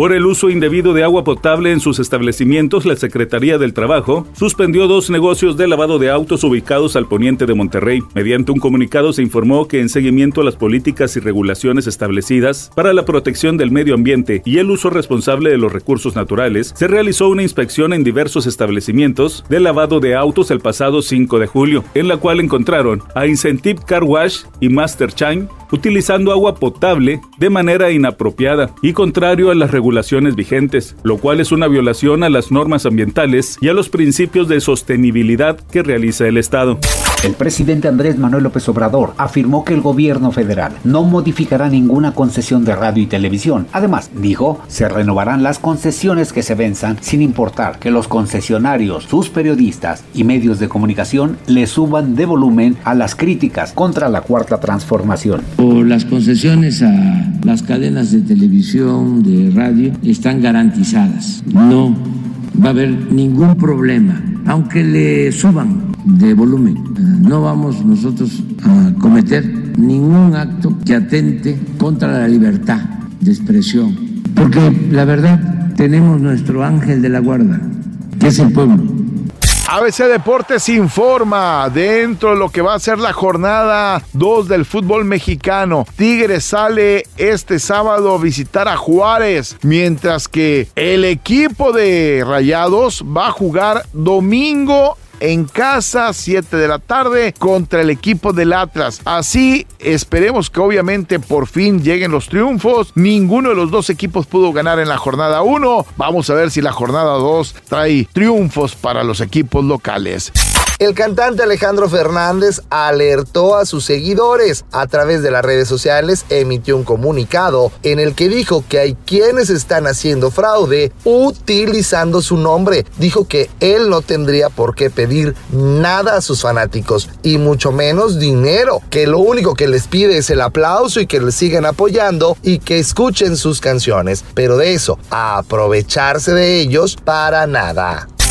Por el uso indebido de agua potable en sus establecimientos, la Secretaría del Trabajo suspendió dos negocios de lavado de autos ubicados al poniente de Monterrey. Mediante un comunicado se informó que en seguimiento a las políticas y regulaciones establecidas para la protección del medio ambiente y el uso responsable de los recursos naturales, se realizó una inspección en diversos establecimientos de lavado de autos el pasado 5 de julio, en la cual encontraron a Incentive Car Wash y Master Chine utilizando agua potable de manera inapropiada y contrario a las regulaciones vigentes, lo cual es una violación a las normas ambientales y a los principios de sostenibilidad que realiza el Estado. El presidente Andrés Manuel López Obrador afirmó que el gobierno federal no modificará ninguna concesión de radio y televisión. Además, dijo, se renovarán las concesiones que se venzan sin importar que los concesionarios, sus periodistas y medios de comunicación le suban de volumen a las críticas contra la cuarta transformación. Las concesiones a las cadenas de televisión, de radio, están garantizadas. No va a haber ningún problema, aunque le suban de volumen. No vamos nosotros a cometer ningún acto que atente contra la libertad de expresión, porque la verdad tenemos nuestro ángel de la guarda, que es el pueblo ABC Deportes informa dentro de lo que va a ser la jornada 2 del fútbol mexicano. Tigres sale este sábado a visitar a Juárez, mientras que el equipo de Rayados va a jugar domingo en casa, 7 de la tarde, contra el equipo del Atlas. Así esperemos que obviamente por fin lleguen los triunfos. Ninguno de los dos equipos pudo ganar en la jornada 1. Vamos a ver si la jornada 2 trae triunfos para los equipos locales. El cantante Alejandro Fernández alertó a sus seguidores a través de las redes sociales, emitió un comunicado en el que dijo que hay quienes están haciendo fraude utilizando su nombre. Dijo que él no tendría por qué pedir nada a sus fanáticos y mucho menos dinero, que lo único que les pide es el aplauso y que le sigan apoyando y que escuchen sus canciones, pero de eso, a aprovecharse de ellos para nada.